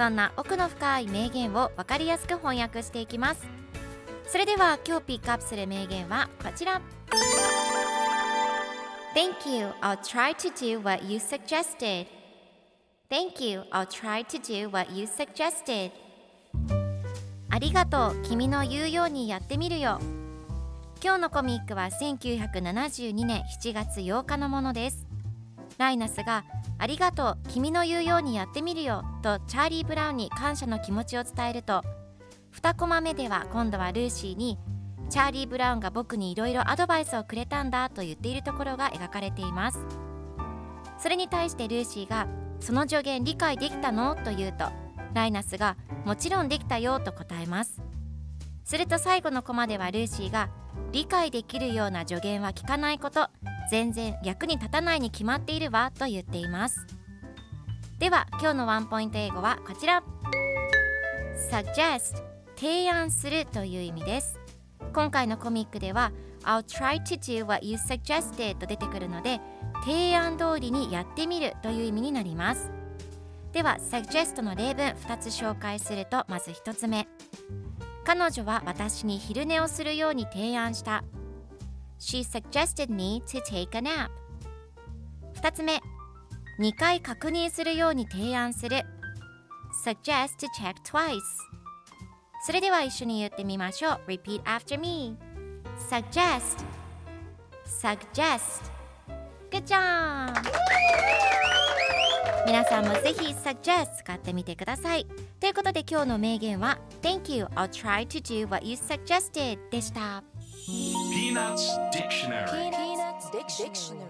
そんな奥の深い名言を分かりやすく翻訳していきます。それでは今日ピックアップする名言はこちら。Thank you, I'll try to do what you suggested. Thank you, I'll try to do what you suggested. ありがとう、君の言うようにやってみるよ。今日のコミックは1972年7月8日のものです。ライナスがありがとう、君の言うようにやってみるよとチャーリー・ブラウンに感謝の気持ちを伝えると2コマ目では今度はルーシーにチャーリー・ブラウンが僕にいろいろアドバイスをくれたんだと言っているところが描かれています。それに対してルーシーがその助言理解できたの？と言うとライナスがもちろんできたよと答えます。すると最後のコマではルーシーが理解できるような助言は聞かないこと全然役に立たないに決まっているわと言っています。では今日のワンポイント英語はこちら。suggest 提案するという意味です。今回のコミックでは I'll try to do what you suggested と出てくるので提案通りにやってみるという意味になります。では suggest の例文2つ紹介するとまず1つ目。彼女は私に昼寝をするように提案した She suggested me to take a nap 2つ目2回確認するように提案する Suggest to check twice それでは一緒に言ってみましょう Repeat after me Suggest Suggest 皆さんもぜひ Suggest 使ってみてくださいということで今日の名言は Thank you, I'll try to do what you suggested でした Peanuts Dictionary Peanuts Dictionary.